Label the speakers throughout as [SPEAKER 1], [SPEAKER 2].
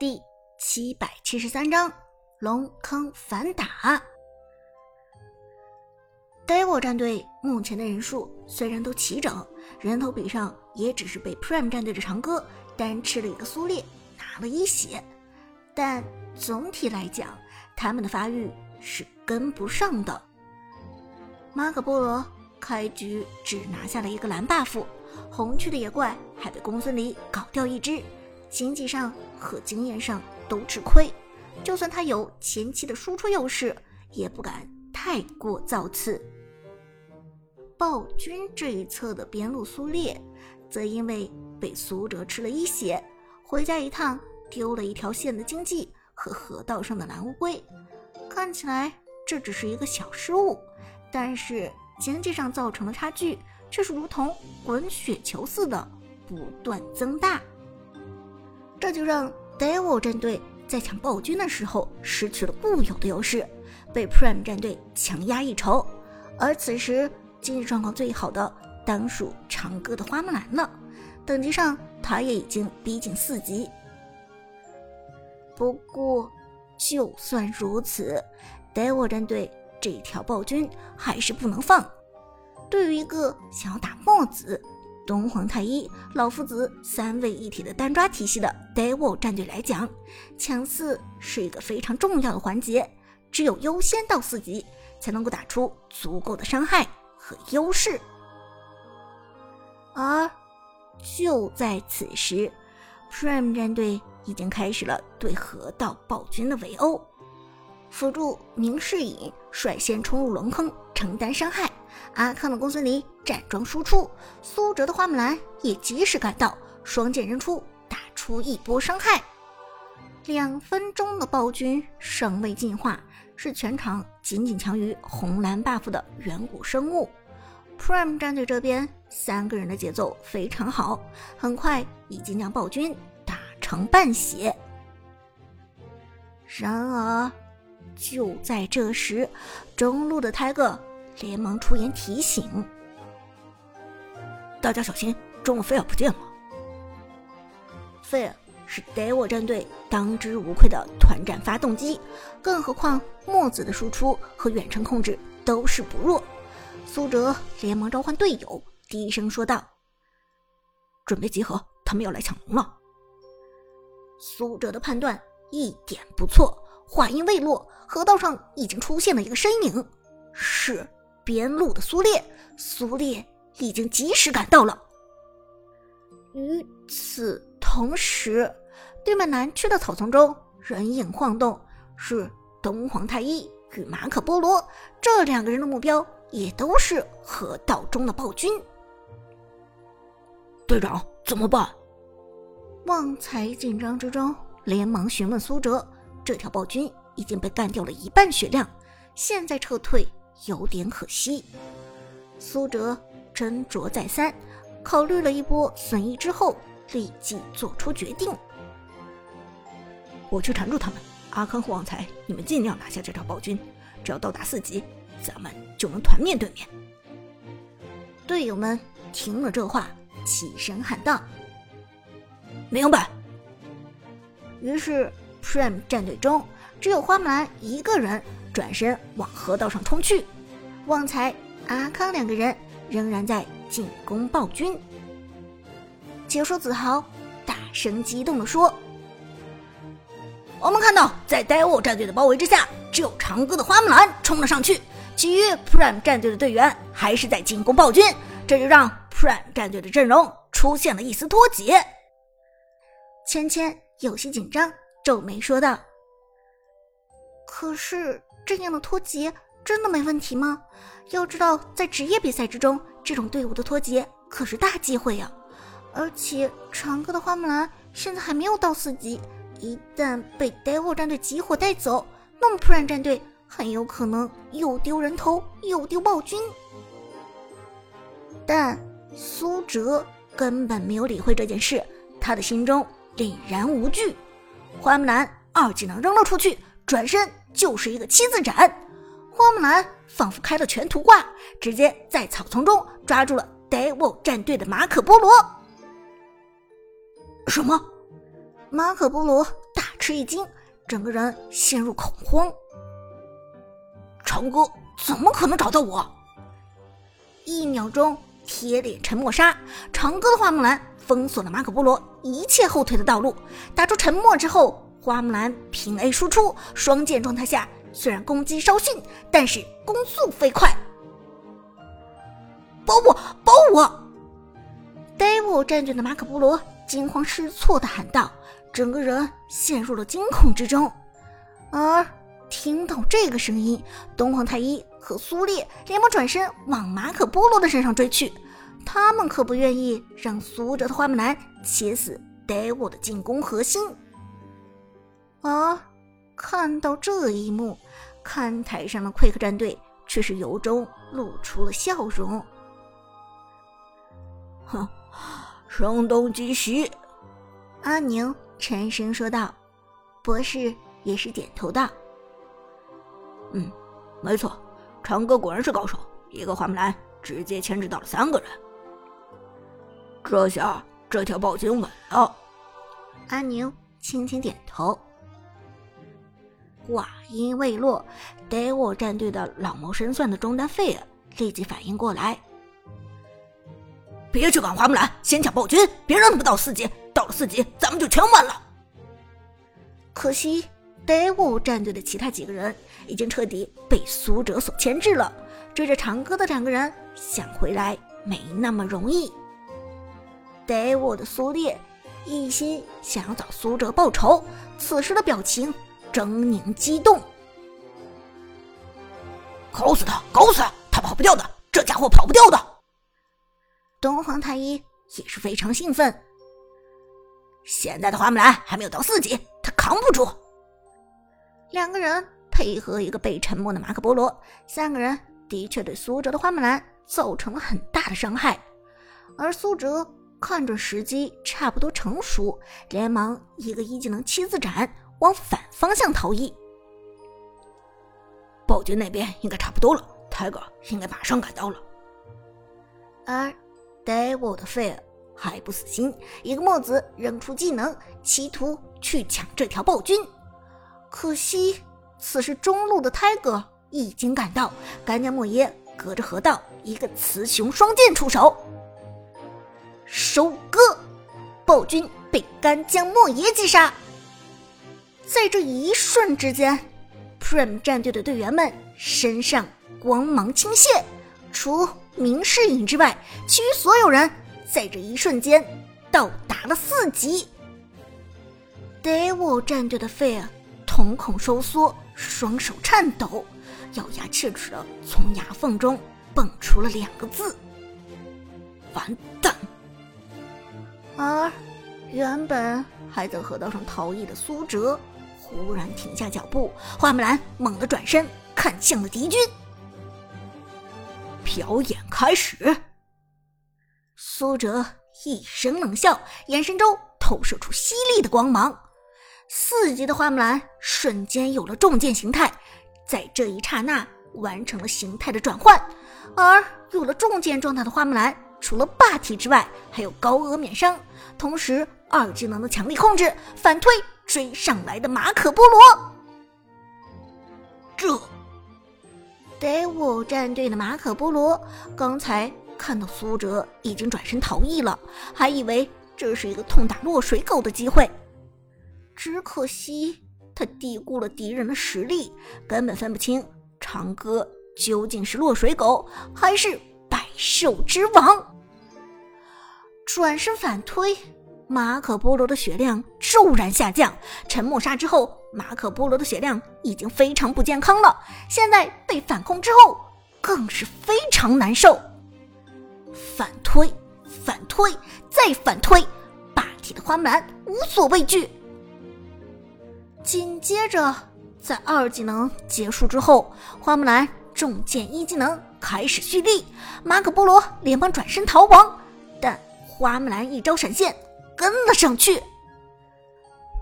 [SPEAKER 1] 第七百七十三章龙坑反打。Devil 战队目前的人数虽然都齐整，人头比上也只是被 Prime 战队的长歌单吃了一个苏烈，拿了一血，但总体来讲，他们的发育是跟不上的。马可波罗开局只拿下了一个蓝 buff，红区的野怪还被公孙离搞掉一只。经济上和经验上都吃亏，就算他有前期的输出优势，也不敢太过造次。暴君这一侧的边路苏烈，则因为被苏哲吃了一血，回家一趟丢了一条线的经济和河道上的蓝乌龟。看起来这只是一个小失误，但是经济上造成的差距却是如同滚雪球似的不断增大。这就让 Devil 战队在抢暴君的时候失去了固有的优势，被 Prime 战队强压一筹。而此时经济状况最好的当属长歌的花木兰了，等级上他也已经逼近四级。不过，就算如此，Devil 战队这条暴君还是不能放。对于一个想要打墨子。东皇太一、老夫子三位一体的单抓体系的 Devil 战队来讲，抢四是一个非常重要的环节。只有优先到四级，才能够打出足够的伤害和优势。而就在此时，Prime 战队已经开始了对河道暴君的围殴，辅助明世隐率先冲入龙坑，承担伤害。阿康的公孙离站桩输出，苏哲的花木兰也及时赶到，双剑扔出，打出一波伤害。两分钟的暴君尚未进化，是全场仅仅强于红蓝 buff 的远古生物。Prime 战队这边三个人的节奏非常好，很快已经将暴君打成半血。然而，就在这时，中路的 Tiger。连忙出言提醒：“
[SPEAKER 2] 大家小心，中了菲尔不见了。
[SPEAKER 1] 菲尔是 Dew 战队当之无愧的团战发动机，更何况墨子的输出和远程控制都是不弱。”苏哲连忙召唤队友，低声说道：“
[SPEAKER 2] 准备集合，他们要来抢龙了。”
[SPEAKER 1] 苏哲的判断一点不错，话音未落，河道上已经出现了一个身影，是。边路的苏烈，苏烈已经及时赶到了。与此同时，对面南区的草丛中人影晃动，是东皇太一与马可波罗这两个人的目标，也都是河道中的暴君。
[SPEAKER 2] 队长怎么办？
[SPEAKER 1] 旺财紧张之中连忙询问苏哲：“这条暴君已经被干掉了一半血量，现在撤退。”有点可惜，苏哲斟酌再三，考虑了一波损益之后，立即做出决定。
[SPEAKER 2] 我去缠住他们，阿康和旺财，你们尽量拿下这条暴君，只要到达四级，咱们就能团面对面。
[SPEAKER 1] 队友们听了这话，齐声喊道：“
[SPEAKER 2] 明白。”
[SPEAKER 1] 于是，Prime 战队中只有花木兰一个人。转身往河道上冲去，旺财、阿康两个人仍然在进攻暴君。解说子豪大声激动地说：“
[SPEAKER 3] 我们看到，在 Devil 战队的包围之下，只有长歌的花木兰冲了上去，其余 Prime 战队的队员还是在进攻暴君，这就让 Prime 战队的阵容出现了一丝脱节。”
[SPEAKER 1] 芊芊有些紧张，皱眉说道：“可是。”这样的脱节真的没问题吗？要知道，在职业比赛之中，这种队伍的脱节可是大忌讳呀。而且，长歌的花木兰现在还没有到四级，一旦被 Devil 战队集火带走，那么 Prime 战队很有可能又丢人头又丢暴君。但苏哲根本没有理会这件事，他的心中凛然无惧。花木兰二技能扔了出去，转身。就是一个七字斩，花木兰仿佛开了全图挂，直接在草丛中抓住了 Devil 战队的马可波罗。
[SPEAKER 2] 什么？
[SPEAKER 1] 马可波罗大吃一惊，整个人陷入恐慌。
[SPEAKER 3] 长哥怎么可能找到我？
[SPEAKER 1] 一秒钟，铁脸沉默杀，长歌的花木兰封锁了马可波罗一切后退的道路。打出沉默之后，花木兰平 A 输出，双剑状态下，虽然攻击稍逊，但是攻速飞快。
[SPEAKER 3] 保我，保我
[SPEAKER 1] ！Dave 战队的马可波罗惊慌失措的喊道，整个人陷入了惊恐之中。而听到这个声音，东皇太一。和苏烈连忙转身往马可波罗的身上追去，他们可不愿意让苏哲的花木兰切死 Devil 的进攻核心。啊看到这一幕，看台上的快客战队却是由衷露出了笑容。
[SPEAKER 3] 哼，声东击西。
[SPEAKER 1] 阿宁沉声说道，博士也是点头道：“
[SPEAKER 3] 嗯，没错。”长歌果然是高手，一个花木兰直接牵制到了三个人。这下这条暴君稳了。
[SPEAKER 1] 阿宁轻轻点头。话音未落，Devil 战队的老谋深算的中单费尔立即反应过来：“
[SPEAKER 3] 别去管花木兰，先抢暴君，别让他们到四级。到了四级，咱们就全完了。”
[SPEAKER 1] 可惜。Devil 战队的其他几个人已经彻底被苏哲所牵制了，追着长歌的两个人想回来没那么容易。Devil 的苏烈一心想要找苏哲报仇，此时的表情狰狞激动。
[SPEAKER 3] 搞死他！搞死他！他跑不掉的，这家伙跑不掉的。
[SPEAKER 1] 东皇太一也是非常兴奋。
[SPEAKER 3] 现在的花木兰还没有到四级，他扛不住。
[SPEAKER 1] 两个人配合一个被沉默的马可波罗，三个人的确对苏哲的花木兰造成了很大的伤害。而苏哲看准时机差不多成熟，连忙一个一技能七字斩往反方向逃逸。
[SPEAKER 3] 暴君那边应该差不多了，Tiger 应该马上赶到了。
[SPEAKER 1] 而 Devil 的费尔还不死心，一个墨子扔出技能，企图去抢这条暴君。可惜，此时中路的泰哥已经赶到，干将莫邪隔着河道一个雌雄双剑出手，收割，暴君被干将莫邪击杀。在这一瞬之间，Prime 战队的队员们身上光芒倾泻，除明世隐之外，其余所有人在这一瞬间到达了四级。Devil 战队的费尔。瞳孔收缩，双手颤抖，咬牙切齿的从牙缝中蹦出了两个字：“完蛋！”而原本还在河道上逃逸的苏哲，忽然停下脚步，花木兰猛地转身看向了敌军。
[SPEAKER 3] 表演开始。
[SPEAKER 1] 苏哲一声冷笑，眼神中透射出犀利的光芒。四级的花木兰瞬间有了重剑形态，在这一刹那完成了形态的转换。而有了重剑状态的花木兰，除了霸体之外，还有高额免伤，同时二技能的强力控制，反推追上来的马可波罗。
[SPEAKER 3] 这
[SPEAKER 1] 队伍战队的马可波罗刚才看到苏哲已经转身逃逸了，还以为这是一个痛打落水狗的机会。只可惜他低估了敌人的实力，根本分不清长歌究竟是落水狗还是百兽之王。转身反推，马可波罗的血量骤然下降。沉默杀之后，马可波罗的血量已经非常不健康了。现在被反控之后，更是非常难受。反推，反推，再反推，霸体的花木兰无所畏惧。紧接着，在二技能结束之后，花木兰重剑一技能开始蓄力，马可波罗连忙转身逃亡，但花木兰一招闪现跟了上去，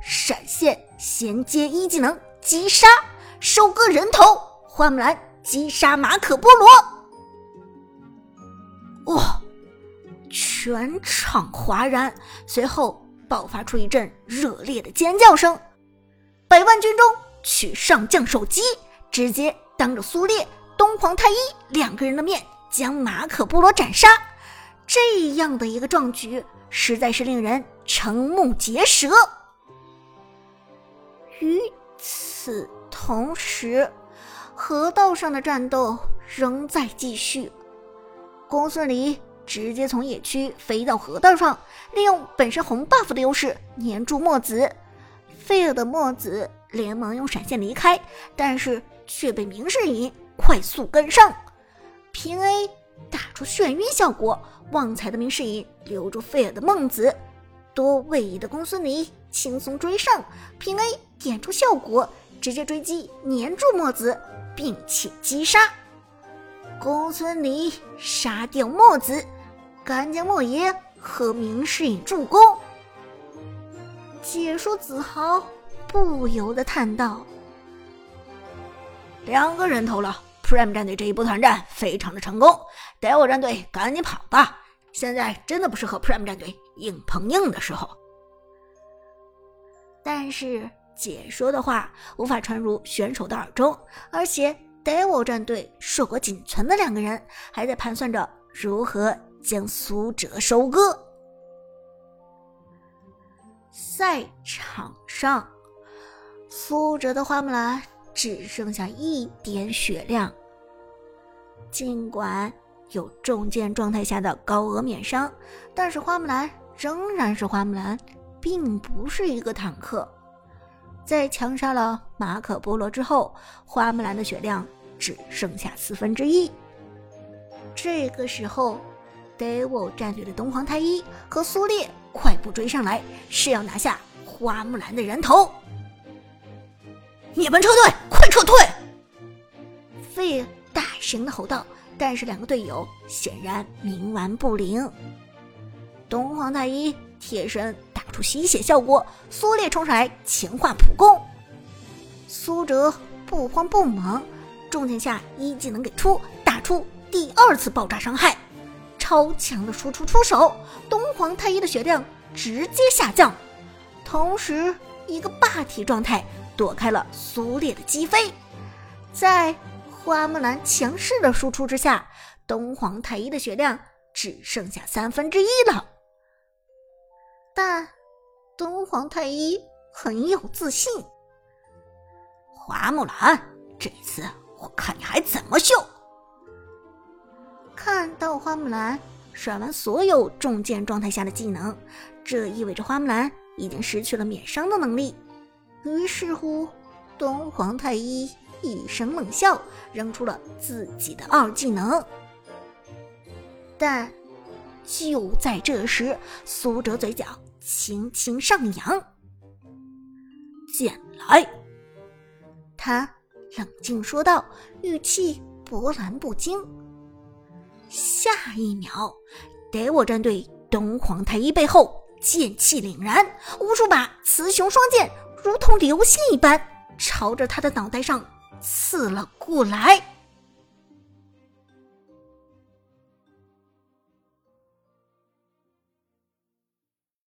[SPEAKER 1] 闪现衔接一技能击杀，收割人头，花木兰击杀马可波罗，哇！全场哗然，随后爆发出一阵热烈的尖叫声。
[SPEAKER 3] 百万军中取上将首级，直接当着苏烈、东皇太一两个人的面将马可波罗斩杀。这样的一个壮举，实在是令人瞠目结舌。与此同时，河道上的战斗仍在继续。公孙离直接从野区飞到河道上，利用本身红 buff 的优势粘住墨子。费尔的墨子连忙用闪现离开，但是却被明世隐快速跟上，平 A 打出眩晕效果。旺财的明世隐留住费尔的孟子，多位移的公孙离轻松追上，平 A 点出效果，直接追击粘住墨子，并且击杀。公孙离杀掉墨子，干将莫邪和明世隐助攻。解说子豪不由得叹道：“两个人头了，Prime 战队这一波团战非常的成功。带我战队赶紧跑吧，现在真的不是和 Prime 战队硬碰硬的时候。”但是解说的话无法传入选手的耳中，而且 Devil 战队硕果仅存的两个人还在盘算着如何将苏哲收割。赛场上，苏哲的花木兰只剩下一点血量。尽管有重剑状态下的高额免伤，但是花木兰仍然是花木兰，并不是一个坦克。在强杀了马可波罗之后，花木兰的血量只剩下四分之一。这个时候，Devil 战队的东皇太一和苏烈。快步追上来，是要拿下花木兰的人头。
[SPEAKER 2] 你们撤退，快撤退！
[SPEAKER 3] 费大声的吼道。但是两个队友显然冥顽不灵。东皇太一贴身打出吸血效果，苏烈冲上来强化普攻。苏哲不慌不忙，重剑下一技能给出，打出第二次爆炸伤害。超强的输出出手，东皇太一的血量直接下降，同时一个霸体状态躲开了苏烈的击飞。在花木兰强势的输出之下，东皇太一的血量只剩下三分之一了。但东皇太一很有自信，
[SPEAKER 2] 花木兰，这次我看你还怎么秀！
[SPEAKER 3] 看到花木兰甩完所有重剑状态下的技能，这意味着花木兰已经失去了免伤的能力。于是乎，东皇太一一声冷笑，扔出了自己的二技能。但就在这时，苏哲嘴角轻轻上扬，
[SPEAKER 2] 剑来。
[SPEAKER 3] 他冷静说道，语气波澜不惊。下一秒，给我战队东皇太一背后剑气凛然，无数把雌雄双剑如同流星一般朝着他的脑袋上刺了过来。